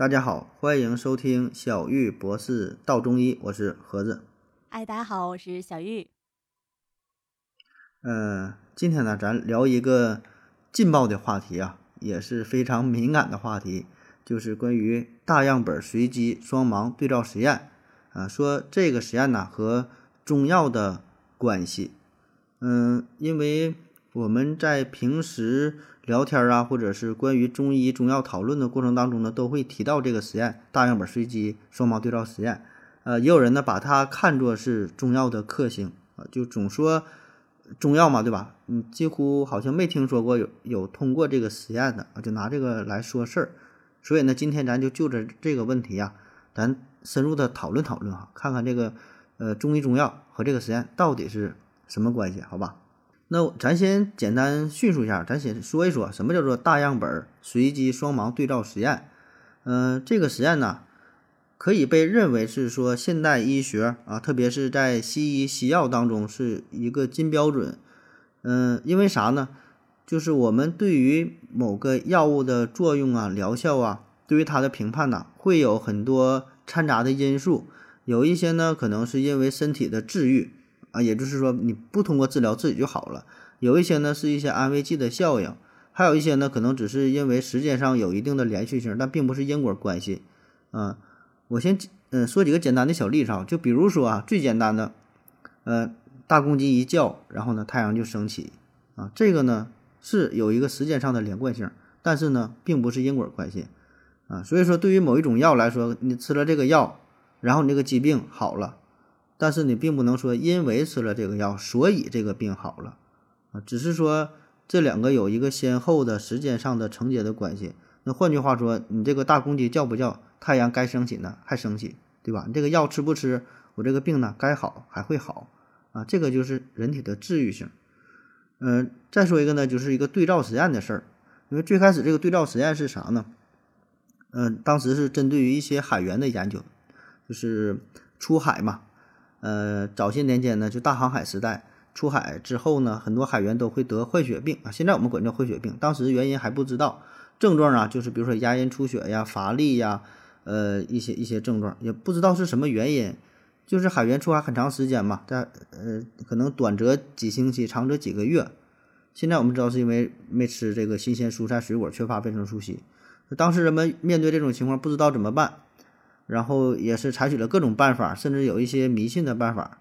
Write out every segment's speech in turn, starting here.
大家好，欢迎收听小玉博士道中医，我是盒子。哎，大家好，我是小玉。嗯，今天呢，咱聊一个劲爆的话题啊，也是非常敏感的话题，就是关于大样本随机双盲对照实验啊。说这个实验呢和中药的关系，嗯，因为我们在平时。聊天啊，或者是关于中医中药讨论的过程当中呢，都会提到这个实验——大样本随机双盲对照实验。呃，也有人呢把它看作是中药的克星啊，就总说中药嘛，对吧？嗯，几乎好像没听说过有有通过这个实验的啊，就拿这个来说事儿。所以呢，今天咱就就着这个问题呀，咱深入的讨论讨论哈，看看这个呃中医中药和这个实验到底是什么关系，好吧？那咱先简单叙述一下，咱先说一说什么叫做大样本随机双盲对照实验。嗯，这个实验呢，可以被认为是说现代医学啊，特别是在西医西药当中是一个金标准。嗯，因为啥呢？就是我们对于某个药物的作用啊、疗效啊，对于它的评判呢，会有很多掺杂的因素。有一些呢，可能是因为身体的治愈。啊，也就是说，你不通过治疗自己就好了。有一些呢是一些安慰剂的效应，还有一些呢可能只是因为时间上有一定的连续性，但并不是因果关系。啊，我先嗯说几个简单的小例子啊，就比如说啊，最简单的，呃，大公鸡一叫，然后呢太阳就升起啊，这个呢是有一个时间上的连贯性，但是呢并不是因果关系啊。所以说，对于某一种药来说，你吃了这个药，然后你这个疾病好了。但是你并不能说，因为吃了这个药，所以这个病好了，啊，只是说这两个有一个先后的时间上的承接的关系。那换句话说，你这个大公鸡叫不叫，太阳该升起呢还升起，对吧？你这个药吃不吃，我这个病呢该好还会好，啊，这个就是人体的治愈性。嗯，再说一个呢，就是一个对照实验的事儿。因为最开始这个对照实验是啥呢？嗯，当时是针对于一些海员的研究，就是出海嘛。呃，早些年间呢，就大航海时代出海之后呢，很多海员都会得坏血病啊。现在我们管叫坏血病，当时原因还不知道。症状啊，就是比如说牙龈出血呀、乏力呀，呃，一些一些症状，也不知道是什么原因。就是海员出海很长时间嘛，在呃，可能短则几星期，长则几个月。现在我们知道是因为没吃这个新鲜蔬菜水果，缺乏维生素 C。当时人们面对这种情况，不知道怎么办。然后也是采取了各种办法，甚至有一些迷信的办法。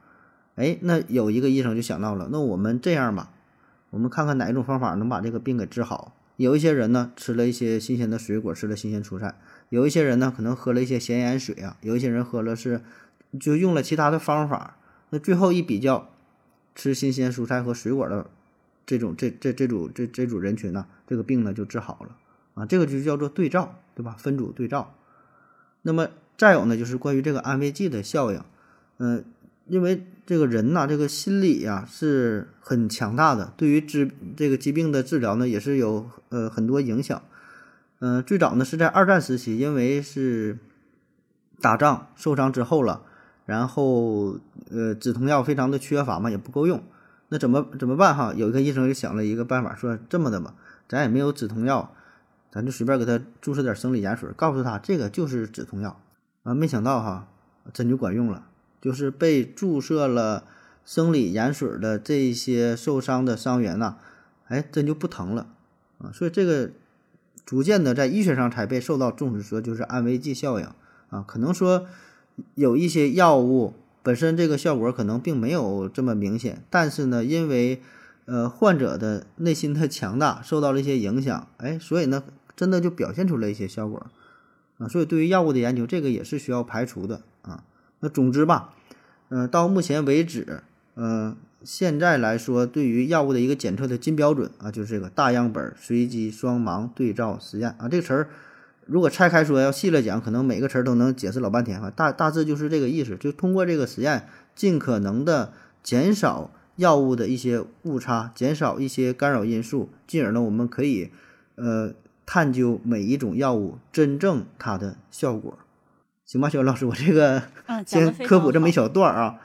哎，那有一个医生就想到了，那我们这样吧，我们看看哪一种方法能把这个病给治好。有一些人呢吃了一些新鲜的水果，吃了新鲜蔬菜；有一些人呢可能喝了一些咸盐水啊；有一些人喝了是就用了其他的方法。那最后一比较，吃新鲜蔬菜和水果的这种这这这组这这组人群呢，这个病呢就治好了啊。这个就叫做对照，对吧？分组对照。那么。再有呢，就是关于这个安慰剂的效应，嗯，因为这个人呐，这个心理呀是很强大的，对于治这个疾病的治疗呢，也是有呃很多影响。嗯，最早呢是在二战时期，因为是打仗受伤之后了，然后呃止痛药非常的缺乏嘛，也不够用，那怎么怎么办哈？有一个医生就想了一个办法，说这么的吧，咱也没有止痛药，咱就随便给他注射点生理盐水，告诉他这个就是止痛药。啊，没想到哈，真就管用了。就是被注射了生理盐水的这些受伤的伤员呐，哎，真就不疼了啊。所以这个逐渐的在医学上才被受到重视，说就是安慰剂效应啊。可能说有一些药物本身这个效果可能并没有这么明显，但是呢，因为呃患者的内心的强大受到了一些影响，哎，所以呢，真的就表现出了一些效果。啊，所以对于药物的研究，这个也是需要排除的啊。那总之吧，嗯，到目前为止，嗯，现在来说，对于药物的一个检测的金标准啊，就是这个大样本随机双盲对照实验啊。这个词儿如果拆开说，要细了讲，可能每个词儿都能解释老半天哈。大大致就是这个意思，就通过这个实验，尽可能的减少药物的一些误差，减少一些干扰因素，进而呢，我们可以呃。探究每一种药物真正它的效果，行吧，小老师，我这个 先科普这么一小段啊，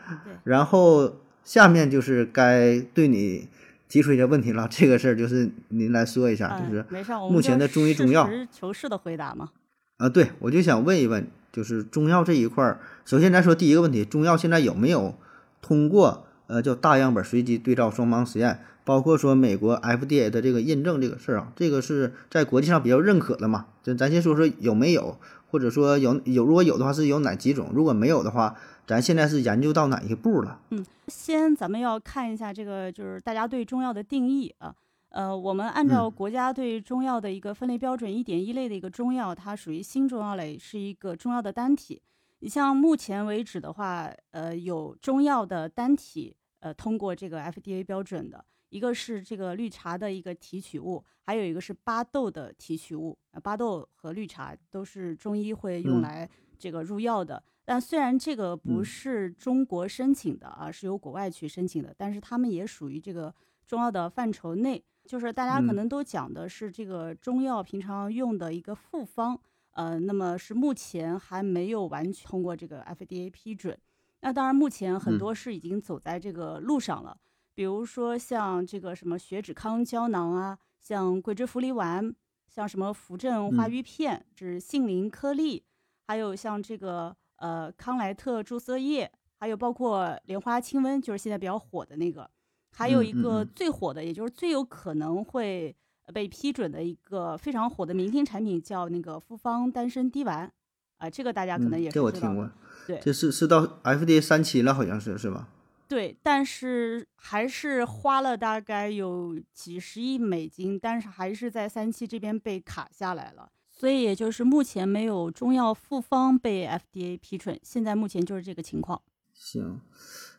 然后下面就是该对你提出一些问题了。这个事儿就是您来说一下，就是目前的中医中药，实事求是的回答嘛。啊，对，我就想问一问，就是中药这一块儿，首先来说第一个问题，中药现在有没有通过呃叫大样本随机对照双盲实验，包括说美国 FDA 的这个认证这个事儿啊，这个是在国际上比较认可的嘛？就咱先说说有没有，或者说有有如果有的话是有哪几种，如果没有的话，咱现在是研究到哪一步了？嗯，先咱们要看一下这个就是大家对中药的定义啊。呃，我们按照国家对中药的一个分类标准，一点一类的一个中药，它属于新中药类，是一个中药的单体。你像目前为止的话，呃，有中药的单体，呃，通过这个 FDA 标准的，一个是这个绿茶的一个提取物，还有一个是巴豆的提取物。巴豆和绿茶都是中医会用来这个入药的，但虽然这个不是中国申请的啊，是由国外去申请的，但是他们也属于这个中药的范畴内。就是大家可能都讲的是这个中药平常用的一个复方，呃，那么是目前还没有完全通过这个 FDA 批准。那当然，目前很多是已经走在这个路上了，比如说像这个什么血脂康胶囊啊，像桂枝茯苓丸，像什么扶正化瘀片，是杏林颗粒，还有像这个呃康莱特注射液，还有包括莲花清瘟，就是现在比较火的那个。还有一个最火的，也就是最有可能会被批准的一个非常火的明星产品，叫那个复方丹参滴丸，啊，这个大家可能也这我听过，对，这是是到 FDA 三期了，好像是是吧？对，但是还是花了大概有几十亿美金，但是还是在三期这边被卡下来了，所以也就是目前没有中药复方被 FDA 批准，现在目前就是这个情况。行。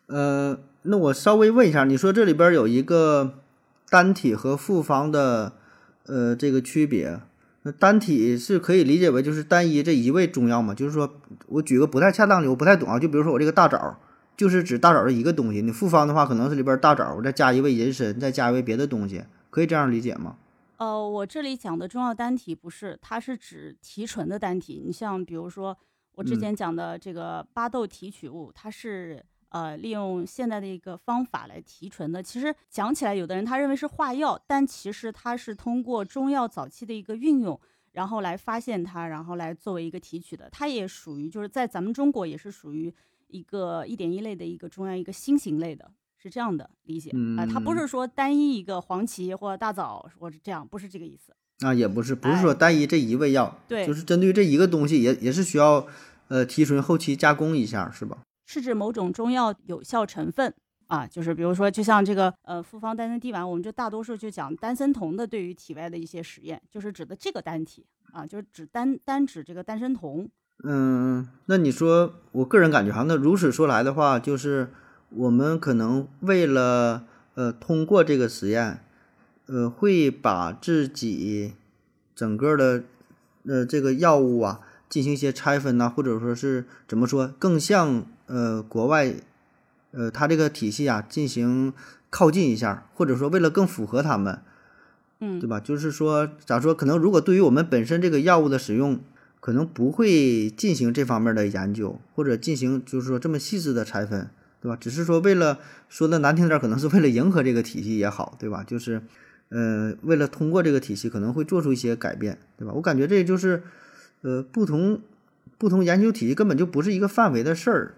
呃，那我稍微问一下，你说这里边有一个单体和复方的，呃，这个区别，那单体是可以理解为就是单一这一味中药嘛？就是说我举个不太恰当的，我不太懂啊。就比如说我这个大枣，就是指大枣的一个东西。你复方的话，可能是里边大枣，我再加一味人参，再加一味别的东西，可以这样理解吗？呃，我这里讲的中药单体不是，它是指提纯的单体。你像比如说我之前讲的这个巴豆提取物，它是。呃，利用现代的一个方法来提纯的，其实讲起来，有的人他认为是化药，但其实它是通过中药早期的一个运用，然后来发现它，然后来作为一个提取的。它也属于就是在咱们中国也是属于一个一点一类的一个中药一个新型类的，是这样的理解啊。它不是说单一一个黄芪或者大枣或者这样，不是这个意思啊，也不是，不是说单一这一味药，对，就是针对这一个东西，也也是需要呃提纯后期加工一下，是吧？是指某种中药有效成分啊，就是比如说，就像这个呃复方丹参滴丸，我们就大多数就讲丹参酮的对于体外的一些实验，就是指的这个单体啊，就是指单单指这个丹参酮。嗯，那你说，我个人感觉哈，那如此说来的话，就是我们可能为了呃通过这个实验，呃会把自己整个的呃这个药物啊进行一些拆分呐，或者说是怎么说，更像。呃，国外，呃，它这个体系啊，进行靠近一下，或者说为了更符合他们，嗯，对吧？就是说，咋说？可能如果对于我们本身这个药物的使用，可能不会进行这方面的研究，或者进行就是说这么细致的拆分，对吧？只是说为了说的难听点，可能是为了迎合这个体系也好，对吧？就是，呃，为了通过这个体系，可能会做出一些改变，对吧？我感觉这就是，呃，不同不同研究体系根本就不是一个范围的事儿。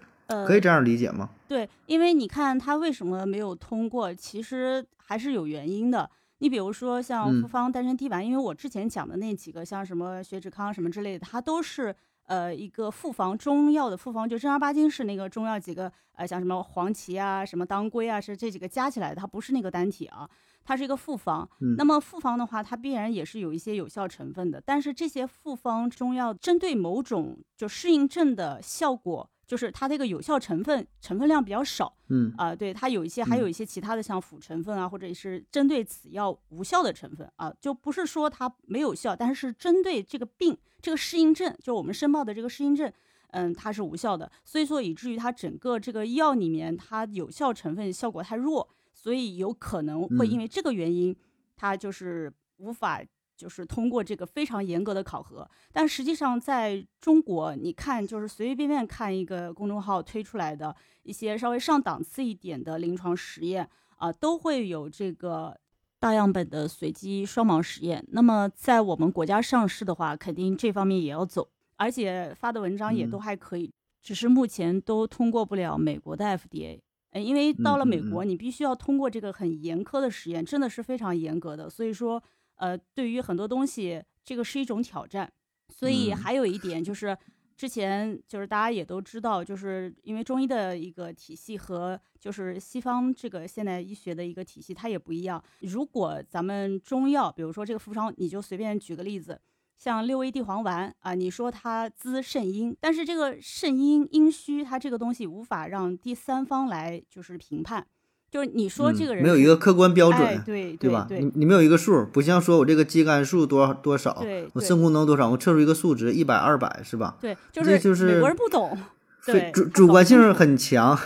可以这样理解吗？对，因为你看他为什么没有通过，其实还是有原因的。你比如说像复方丹参滴丸，因为我之前讲的那几个，像什么血脂康什么之类的，它都是呃一个复方中药的复方，就正儿八经是那个中药几个呃，像什么黄芪啊、什么当归啊，是这几个加起来的，它不是那个单体啊，它是一个复方。那么复方的话，它必然也是有一些有效成分的，但是这些复方中药针对某种就适应症的效果。就是它这个有效成分成分量比较少，嗯。啊，对它有一些还有一些其他的像辅成分啊，或者是针对此药无效的成分啊，就不是说它没有效，但是针对这个病这个适应症，就我们申报的这个适应症，嗯，它是无效的，所以说以至于它整个这个药里面它有效成分效果太弱，所以有可能会因为这个原因，它就是无法。就是通过这个非常严格的考核，但实际上在中国，你看就是随随便便看一个公众号推出来的一些稍微上档次一点的临床实验啊，都会有这个大样本的随机双盲实验。那么在我们国家上市的话，肯定这方面也要走，而且发的文章也都还可以，只是目前都通过不了美国的 FDA。呃，因为到了美国，你必须要通过这个很严苛的实验，真的是非常严格的。所以说，呃，对于很多东西，这个是一种挑战。所以还有一点就是。之前就是大家也都知道，就是因为中医的一个体系和就是西方这个现代医学的一个体系，它也不一样。如果咱们中药，比如说这个复方，你就随便举个例子，像六味地黄丸啊，你说它滋肾阴，但是这个肾阴阴虚，它这个东西无法让第三方来就是评判。就是你说这个人没有一个客观标准，对对吧？你你没有一个数，不像说我这个肌酐数多少多少，我肾功能多少，我测出一个数值一百二百是吧？对，就是就是美国人不懂，对主 主观性很强，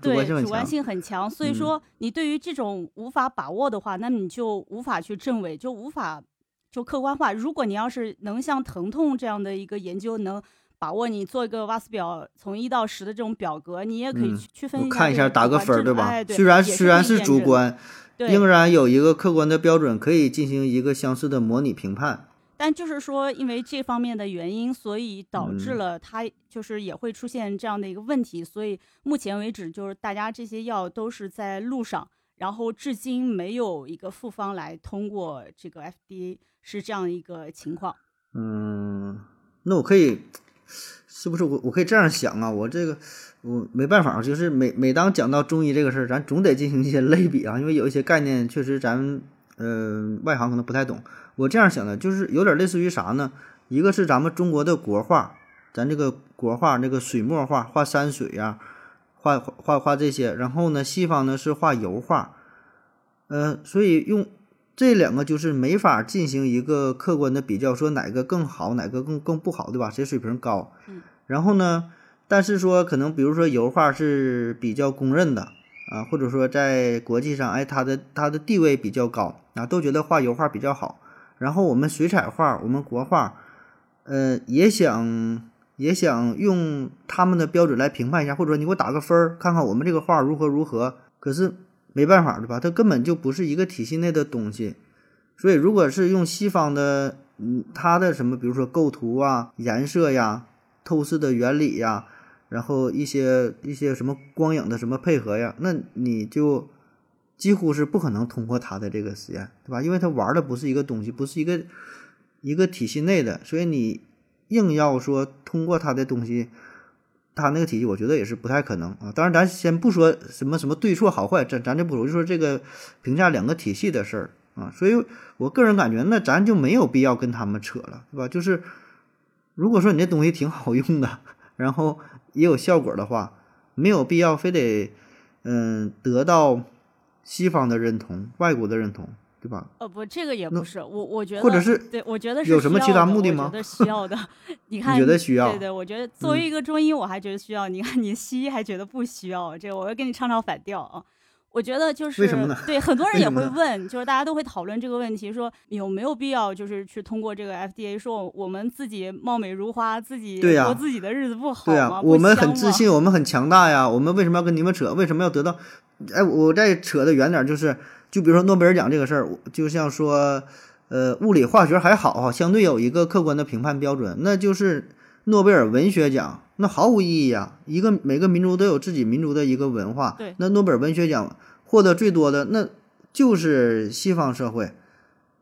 对主观性很强。所以说你对于这种无法把握的话，那你就无法去证伪，就无法就客观化。如果你要是能像疼痛这样的一个研究能。把握你做一个瓦斯表，从一到十的这种表格，你也可以区分一下，看一下打个分，对吧？虽然虽然是主观，仍然有一个客观的标准，可以进行一个相似的模拟评判。但就是说，因为这方面的原因，所以导致了它就是也会出现这样的一个问题。所以目前为止，就是大家这些药都是在路上，然后至今没有一个复方来通过这个 FDA，是这样一个情况。嗯，那我可以。是不是我我可以这样想啊？我这个我没办法，就是每每当讲到中医这个事儿，咱总得进行一些类比啊，因为有一些概念确实咱呃外行可能不太懂。我这样想的，就是有点类似于啥呢？一个是咱们中国的国画，咱这个国画那个水墨画，画山水呀，画画画这些。然后呢，西方呢是画油画，呃，所以用。这两个就是没法进行一个客观的比较，说哪个更好，哪个更更不好，对吧？谁水平高？嗯。然后呢，但是说可能，比如说油画是比较公认的啊，或者说在国际上，哎，它的它的地位比较高啊，都觉得画油画比较好。然后我们水彩画，我们国画，呃，也想也想用他们的标准来评判一下，或者说你给我打个分儿，看看我们这个画如何如何。可是。没办法，对吧？它根本就不是一个体系内的东西，所以如果是用西方的，嗯，它的什么，比如说构图啊、颜色呀、透视的原理呀，然后一些一些什么光影的什么配合呀，那你就几乎是不可能通过它的这个实验，对吧？因为它玩的不是一个东西，不是一个一个体系内的，所以你硬要说通过它的东西。他那个体系，我觉得也是不太可能啊。当然，咱先不说什么什么对错好坏，咱咱就不说，就说这个评价两个体系的事儿啊。所以我个人感觉，那咱就没有必要跟他们扯了，对吧？就是如果说你这东西挺好用的，然后也有效果的话，没有必要非得嗯得到西方的认同、外国的认同。对吧？呃，不，这个也不是我，我觉得，或者是对，我觉得是有什么其他目的吗？我觉得需要的。你看，觉得需要？对对，我觉得作为一个中医，我还觉得需要。你看，你西医还觉得不需要，这个我要跟你唱唱反调啊！我觉得就是为什么呢？对，很多人也会问，就是大家都会讨论这个问题，说有没有必要，就是去通过这个 FDA，说我们自己貌美如花，自己过自己的日子不好吗？对呀，我们很自信，我们很强大呀，我们为什么要跟你们扯？为什么要得到？哎，我再扯的远点，就是。就比如说诺贝尔奖这个事儿，就像说，呃，物理化学还好哈，相对有一个客观的评判标准，那就是诺贝尔文学奖，那毫无意义啊。一个每个民族都有自己民族的一个文化，对，那诺贝尔文学奖获得最多的，那就是西方社会，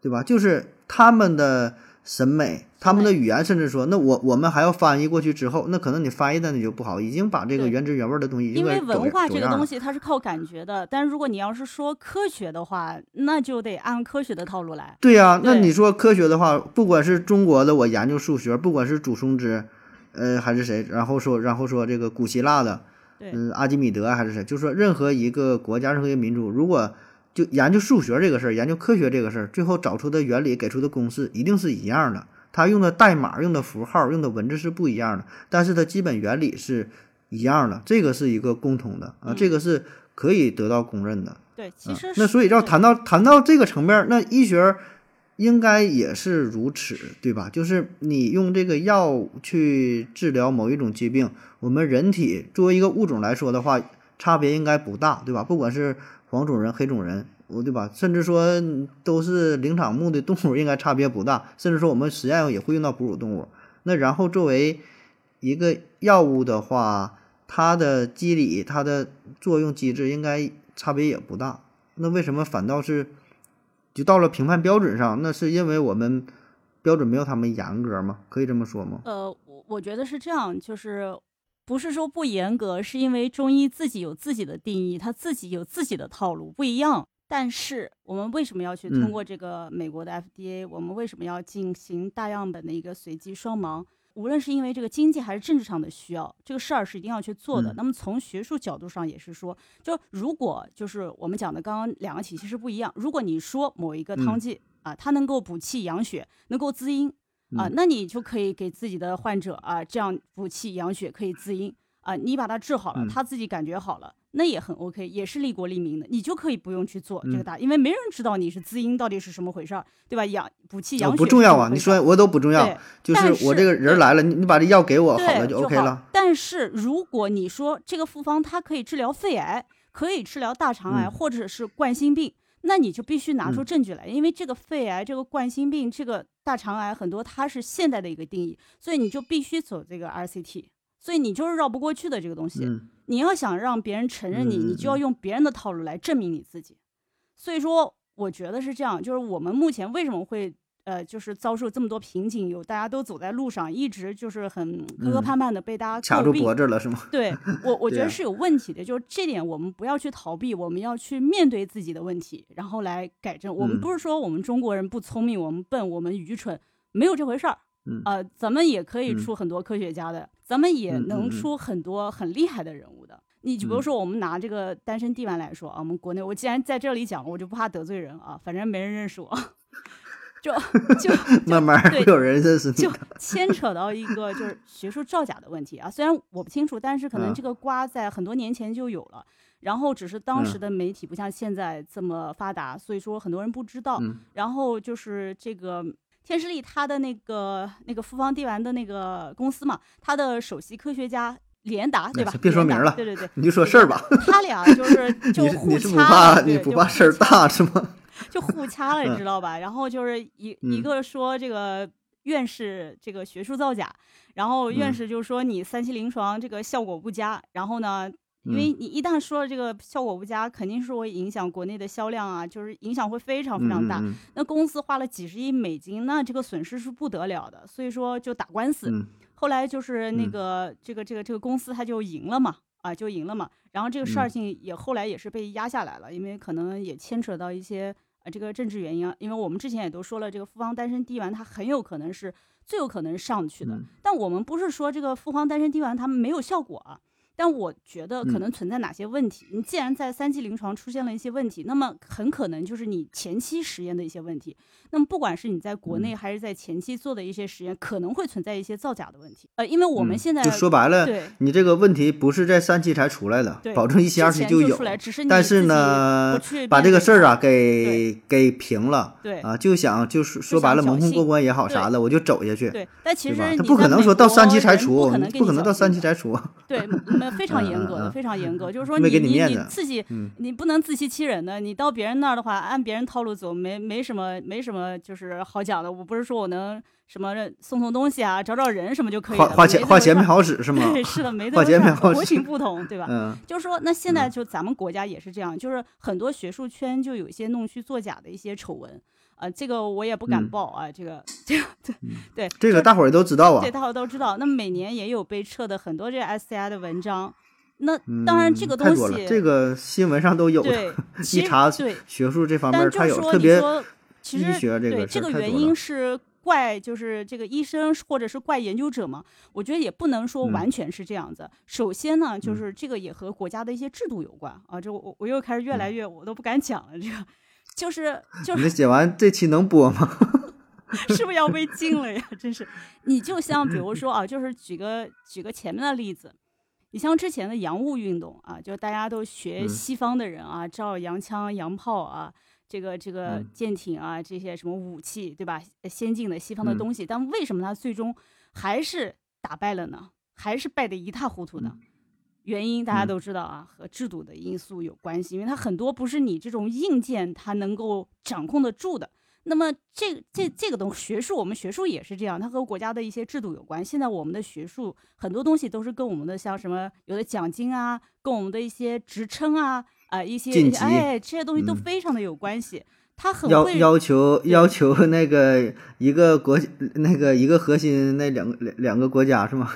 对吧？就是他们的。审美，他们的语言，甚至说，那我我们还要翻译过去之后，那可能你翻译的你就不好，已经把这个原汁原味的东西，因为文化这个东西它是靠感觉的，但如果你要是说科学的话，那就得按科学的套路来。对呀，那你说科学的话，不管是中国的我研究数学，不管是祖冲之，呃，还是谁，然后说，然后说这个古希腊的，嗯，阿基米德还是谁，就说任何一个国家，任何一个民族，如果就研究数学这个事儿，研究科学这个事儿，最后找出的原理、给出的公式一定是一样的。它用的代码、用的符号、用的文字是不一样的，但是它基本原理是一样的。这个是一个共同的啊，这个是可以得到公认的。对，其实那所以要谈到谈到这个层面，那医学应该也是如此，对吧？就是你用这个药去治疗某一种疾病，我们人体作为一个物种来说的话，差别应该不大，对吧？不管是黄种人、黑种人，我对吧？甚至说都是灵长目的动物，应该差别不大。甚至说我们实验也会用到哺乳动物。那然后作为一个药物的话，它的机理、它的作用机制应该差别也不大。那为什么反倒是就到了评判标准上？那是因为我们标准没有他们严格吗？可以这么说吗？呃，我我觉得是这样，就是不是说不严格，是因为中医自己有自己的定义，它自己有自己的套路，不一样。但是我们为什么要去通过这个美国的 FDA？我们为什么要进行大样本的一个随机双盲？无论是因为这个经济还是政治上的需要，这个事儿是一定要去做的。那么从学术角度上也是说，就如果就是我们讲的刚刚两个体系是不一样。如果你说某一个汤剂啊，它能够补气养血，能够滋阴啊，那你就可以给自己的患者啊这样补气养血，可以滋阴啊，你把它治好了，他自己感觉好了。那也很 OK，也是利国利民的，你就可以不用去做这个大，因为没人知道你是滋阴到底是什么回事儿，对吧？养补气养血不重要啊，你说我都不重要，就是我这个人来了，你你把这药给我，好了就 OK 了。但是如果你说这个复方它可以治疗肺癌，可以治疗大肠癌或者是冠心病，那你就必须拿出证据来，因为这个肺癌、这个冠心病、这个大肠癌很多它是现代的一个定义，所以你就必须走这个 RCT。所以你就是绕不过去的这个东西，你要想让别人承认你，你就要用别人的套路来证明你自己。所以说，我觉得是这样，就是我们目前为什么会呃，就是遭受这么多瓶颈，有大家都走在路上，一直就是很磕磕绊绊的被大家卡住脖子了，是吗？对我，我 觉得是有问题的，就是这点我们不要去逃避，我们要去面对自己的问题，然后来改正。我们不是说我们中国人不聪明，我们笨，我们愚蠢，没有这回事儿。呃，咱们也可以出很多科学家的，咱们也能出很多很厉害的人物的。你就比如说，我们拿这个单身地丸来说啊，我们国内，我既然在这里讲，我就不怕得罪人啊，反正没人认识我，就就慢慢会有人认识你。就 牵扯到一个就是学术造假的问题啊，虽然我不清楚，但是可能这个瓜在很多年前就有了，然后只是当时的媒体不像现在这么发达，所以说很多人不知道。然后就是这个。天士力他的那个那个复方地丸的那个公司嘛，他的首席科学家连达，对吧？别说名了，对对对，你就说事儿吧。他俩就是 就互掐，你不怕事儿大是吗？就互掐了，你知道吧？然后就是一一个说这个院士这个学术造假，然后院士就说你三期临床这个效果不佳，然后呢？因为你一旦说了这个效果不佳，肯定是会影响国内的销量啊，就是影响会非常非常大。那公司花了几十亿美金，那这个损失是不得了的，所以说就打官司。后来就是那个这个这个这个公司他就赢了嘛，啊就赢了嘛。然后这个事儿情也后来也是被压下来了，因为可能也牵扯到一些呃这个政治原因啊。因为我们之前也都说了，这个复方丹参滴丸它很有可能是最有可能上去的，但我们不是说这个复方丹参滴丸它没有效果啊。但我觉得可能存在哪些问题？你既然在三期临床出现了一些问题，那么很可能就是你前期实验的一些问题。那么不管是你在国内还是在前期做的一些实验，可能会存在一些造假的问题。呃，因为我们现在就说白了，对，你这个问题不是在三期才出来的，保证一期二期就有。但是呢，把这个事儿啊给给平了，对啊，就想就是说白了蒙混过关也好啥的，我就走下去。对，但其实他不可能说到三期才出，不可能到三期才出。对。非常严格的，非常严格，就是说你你你自己，你不能自欺欺人的。你到别人那儿的话，按别人套路走，没没什么没什么，就是好讲的。我不是说我能什么送送东西啊，找找人什么就可以了。花花钱花钱没好使是吗？对是的，没花钱没好使。国情不同，对吧？嗯，就是说，那现在就咱们国家也是这样，就是很多学术圈就有一些弄虚作假的一些丑闻。啊，这个我也不敢报啊，这个这个对对，这个大伙儿都知道啊，对，大伙儿都知道。那每年也有被撤的很多这个 SCI 的文章，那当然这个东西，这个新闻上都有对，一查对学术这方面，它有特别医学这个这个原因是怪就是这个医生或者是怪研究者嘛？我觉得也不能说完全是这样子。首先呢，就是这个也和国家的一些制度有关啊。这我我又开始越来越我都不敢讲了这个。就是就是，你写完这期能播吗？是不是要被禁了呀？真是，你就像比如说啊，就是举个举个前面的例子，你像之前的洋务运动啊，就大家都学西方的人啊，造洋枪洋炮啊，这个这个舰艇啊，这些什么武器，对吧？先进的西方的东西，但为什么他最终还是打败了呢？还是败得一塌糊涂呢？原因大家都知道啊，和制度的因素有关系，因为它很多不是你这种硬件它能够掌控得住的。那么这这这个东学术，我们学术也是这样，它和国家的一些制度有关。现在我们的学术很多东西都是跟我们的像什么有的奖金啊，跟我们的一些职称啊啊一些哎这些东西都非常的有关系。他很要要求要求那个一个国那个一个核心那两个两两个国家是吗？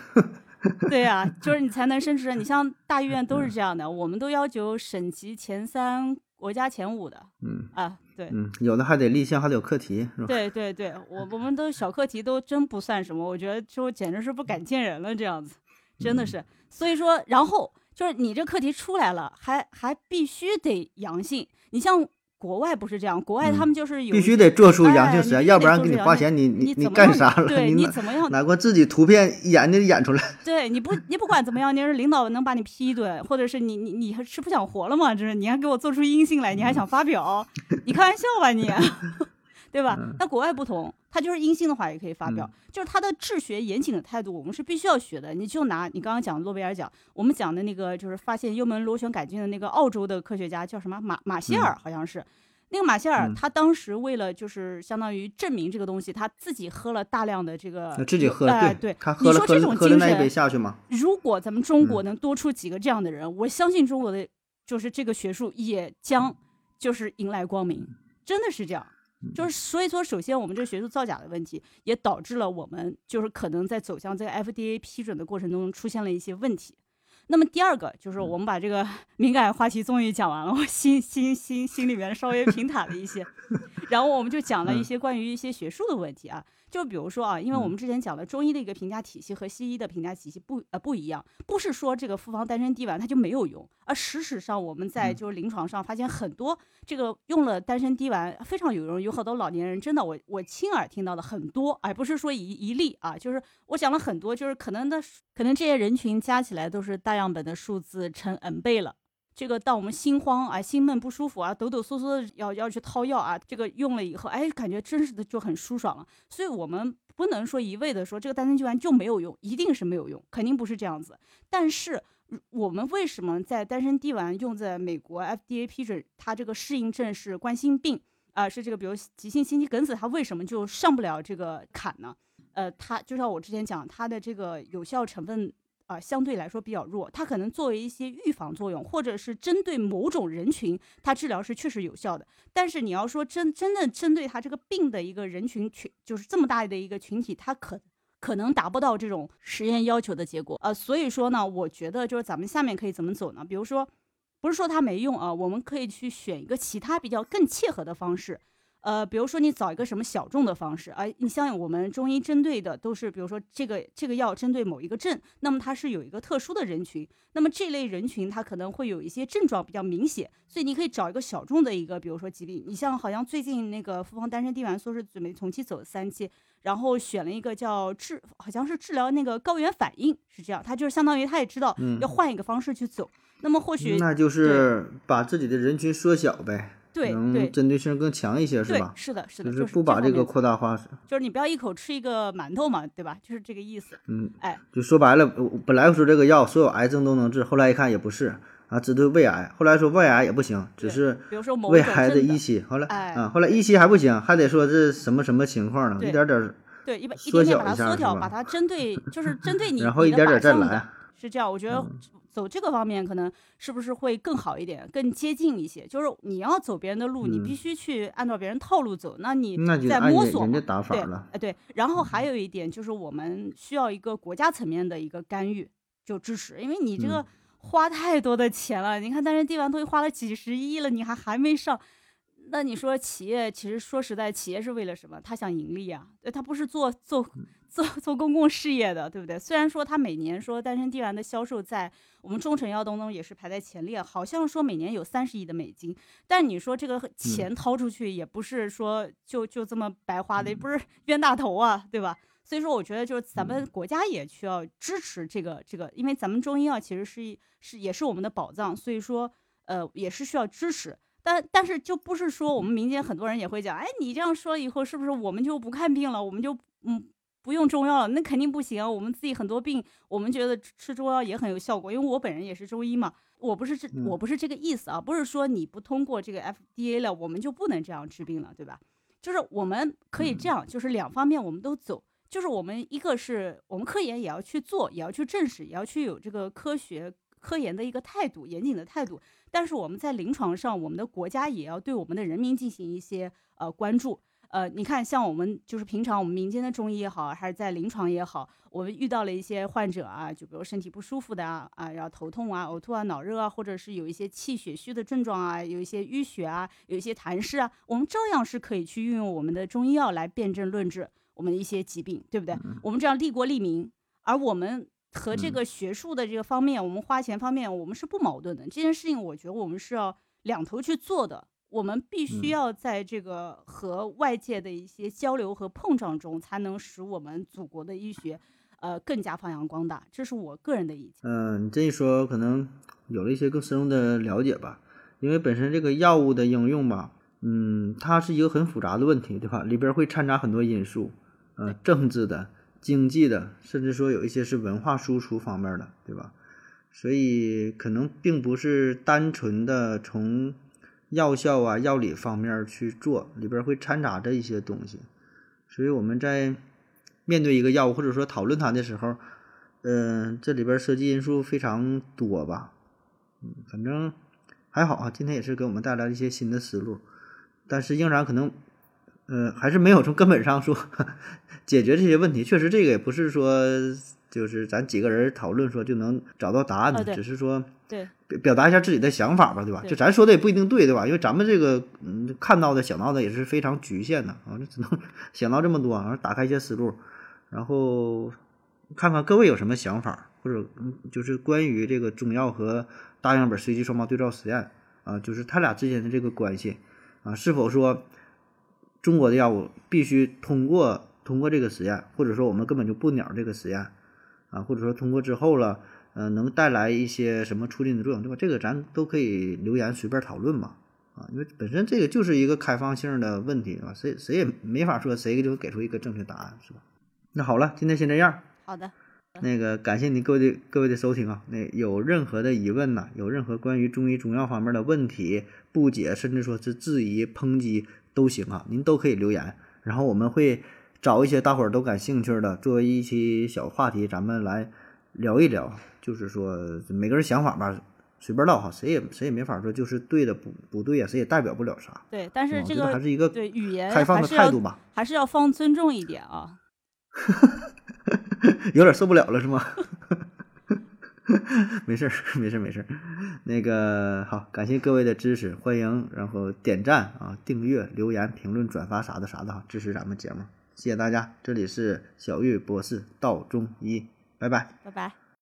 对呀，就是你才能升职。你像大医院都是这样的，我们都要求省级前三、国家前五的。嗯啊，对，嗯，有的还得立项，还得有课题，是吧？对对对，我我们都小课题都真不算什么，我觉得就简直是不敢见人了，这样子，真的是。所以说，然后就是你这课题出来了，还还必须得阳性。你像。国外不是这样，国外他们就是有必须得做出阳性实验，要不然给你花钱，你你你干啥了？对你怎么样？哪管自己图片演的演出来？对，你不你不管怎么样，你是领导能把你批一顿，或者是你你你还是不想活了吗？就是你还给我做出阴性来，你还想发表？你开玩笑吧你？对吧？那国外不同，他就是阴性的话也可以发表，就是他的治学严谨的态度，我们是必须要学的。你就拿你刚刚讲的诺贝尔奖，我们讲的那个就是发现幽门螺旋杆菌的那个澳洲的科学家叫什么马马歇尔，好像是。那个马歇尔，他当时为了就是相当于证明这个东西，他自己喝了大量的这个，自己喝对对，他喝了喝喝了那一杯下去吗？如果咱们中国能多出几个这样的人，我相信中国的就是这个学术也将就是迎来光明，真的是这样。就是所以说，首先我们这个学术造假的问题，也导致了我们就是可能在走向这个 FDA 批准的过程中出现了一些问题。那么第二个就是我们把这个 敏感话题终于讲完了，我心心心心里面稍微平坦了一些，然后我们就讲了一些关于一些学术的问题啊。就比如说啊，因为我们之前讲了中医的一个评价体系和西医的评价体系不呃不一样，不是说这个复方丹参滴丸它就没有用，而事实上我们在就是临床上发现很多这个用了丹参滴丸非常有用，有好多老年人真的我我亲耳听到的很多，而不是说一一例啊，就是我讲了很多，就是可能的可能这些人群加起来都是大样本的数字乘 n 倍了。这个当我们心慌啊、心闷不舒服啊、抖抖嗦嗦的要要去掏药啊，这个用了以后，哎，感觉真是的就很舒爽了。所以，我们不能说一味的说这个丹参聚丸就没有用，一定是没有用，肯定不是这样子。但是，我们为什么在丹参地丸用在美国 FDA 批准，它这个适应症是冠心病啊，是这个比如急性心肌梗死，它为什么就上不了这个坎呢？呃，它就像我之前讲，它的这个有效成分。啊，相对来说比较弱，它可能作为一些预防作用，或者是针对某种人群，它治疗是确实有效的。但是你要说真真的针对它这个病的一个人群群，就是这么大的一个群体，它可可能达不到这种实验要求的结果。呃，所以说呢，我觉得就是咱们下面可以怎么走呢？比如说，不是说它没用啊，我们可以去选一个其他比较更切合的方式。呃，比如说你找一个什么小众的方式，哎，你像我们中医针对的都是，比如说这个这个药针对某一个症，那么它是有一个特殊的人群，那么这类人群它可能会有一些症状比较明显，所以你可以找一个小众的一个，比如说疾病，你像好像最近那个复方丹参地丸说是准备从期走三期，然后选了一个叫治，好像是治疗那个高原反应，是这样，他就是相当于他也知道要换一个方式去走，那么或许那就是把自己的人群缩小呗。对对，针对性更强一些是吧？是的，是的，就是不把这个扩大化。就是你不要一口吃一个馒头嘛，对吧？就是这个意思。嗯，哎，就说白了，本来说这个药所有癌症都能治，后来一看也不是啊，只对胃癌。后来说胃癌也不行，只是比如说胃癌的一期。后来啊，后来一期还不行，还得说这什么什么情况呢？一点点对，一一点点把它缩小，把它针对，就是针对 你，然后一点点再来。是这样，我觉得。走这个方面可能是不是会更好一点，更接近一些？就是你要走别人的路，你必须去按照别人套路走。那你在摸索对，哎对。然后还有一点就是，我们需要一个国家层面的一个干预，就支持，因为你这个花太多的钱了。你看，但是地方都花了几十亿了，你还还没上。那你说企业其实说实在，企业是为了什么？他想盈利啊，他不是做做做 做公共事业的，对不对？虽然说他每年说丹参地丸的销售在我们中成药当中也是排在前列，好像说每年有三十亿的美金，但你说这个钱掏出去也不是说就就这么白花的，也不是 冤大头啊，对吧？所以说我觉得就是咱们国家也需要支持这个这个，因为咱们中医药其实是是也是我们的宝藏，所以说呃也是需要支持。但但是就不是说我们民间很多人也会讲，哎，你这样说以后，是不是我们就不看病了？我们就嗯不用中药了，那肯定不行。我们自己很多病，我们觉得吃中药也很有效果，因为我本人也是中医嘛。我不是这，我不是这个意思啊，不是说你不通过这个 FDA 了，我们就不能这样治病了，对吧？就是我们可以这样，就是两方面我们都走，就是我们一个是我们科研也要去做，也要去证实，也要去有这个科学科研的一个态度，严谨的态度。但是我们在临床上，我们的国家也要对我们的人民进行一些呃关注。呃，你看，像我们就是平常我们民间的中医也好，还是在临床也好，我们遇到了一些患者啊，就比如身体不舒服的啊，啊，然后头痛啊、呕吐啊、脑热啊，或者是有一些气血虚的症状啊，有一些淤血啊，有一些痰湿啊，我们照样是可以去运用我们的中医药来辨证论治我们的一些疾病，对不对？我们这样利国利民，而我们和这个学术的这个方面，我们花钱方面，我们是不矛盾的。这件事情，我觉得我们是要两头去做的。我们必须要在这个和外界的一些交流和碰撞中，才能使我们祖国的医学，呃，更加发扬光大。这是我个人的意见。嗯，你这一说，可能有了一些更深入的了解吧。因为本身这个药物的应用吧，嗯，它是一个很复杂的问题，对吧？里边会掺杂很多因素，呃，政治的、经济的，甚至说有一些是文化输出方面的，对吧？所以可能并不是单纯的从。药效啊，药理方面去做，里边会掺杂着一些东西，所以我们在面对一个药物或者说讨论它的时候，嗯，这里边涉及因素非常多吧，嗯，反正还好啊，今天也是给我们带来一些新的思路，但是仍然可能，嗯，还是没有从根本上说 解决这些问题。确实，这个也不是说就是咱几个人讨论说就能找到答案的，只是说。对，表表达一下自己的想法吧，对吧？就咱说的也不一定对，对吧？因为咱们这个嗯看到的、想到的也是非常局限的啊，就只能 想到这么多，然后打开一些思路，然后看看各位有什么想法，或者嗯就是关于这个中药和大样本随机双盲对照实验啊，就是它俩之间的这个关系啊，是否说中国的药物必须通过通过这个实验，或者说我们根本就不鸟这个实验啊，或者说通过之后了。嗯，能带来一些什么促进的作用，对吧？这个咱都可以留言随便讨论嘛，啊，因为本身这个就是一个开放性的问题，啊，谁谁也没法说谁就给出一个正确答案，是吧？那好了，今天先这样。好的。那个感谢您各位的各位的收听啊，那有任何的疑问呢，有任何关于中医中药方面的问题不解，甚至说是质疑抨击都行啊，您都可以留言，然后我们会找一些大伙儿都感兴趣的，作为一期小话题，咱们来聊一聊。就是说，每个人想法吧，随便唠哈，谁也谁也没法说就是对的不不对呀，谁也代表不了啥。对，但是这个还是一个对语言开放的态度吧，还是要放尊重一点啊。有点受不了了是吗？没事儿，没事儿，没事儿。那个好，感谢各位的支持，欢迎然后点赞啊、订阅、留言、评论、转发啥的啥的哈，支持咱们节目，谢谢大家。这里是小玉博士道中医，拜拜，拜拜。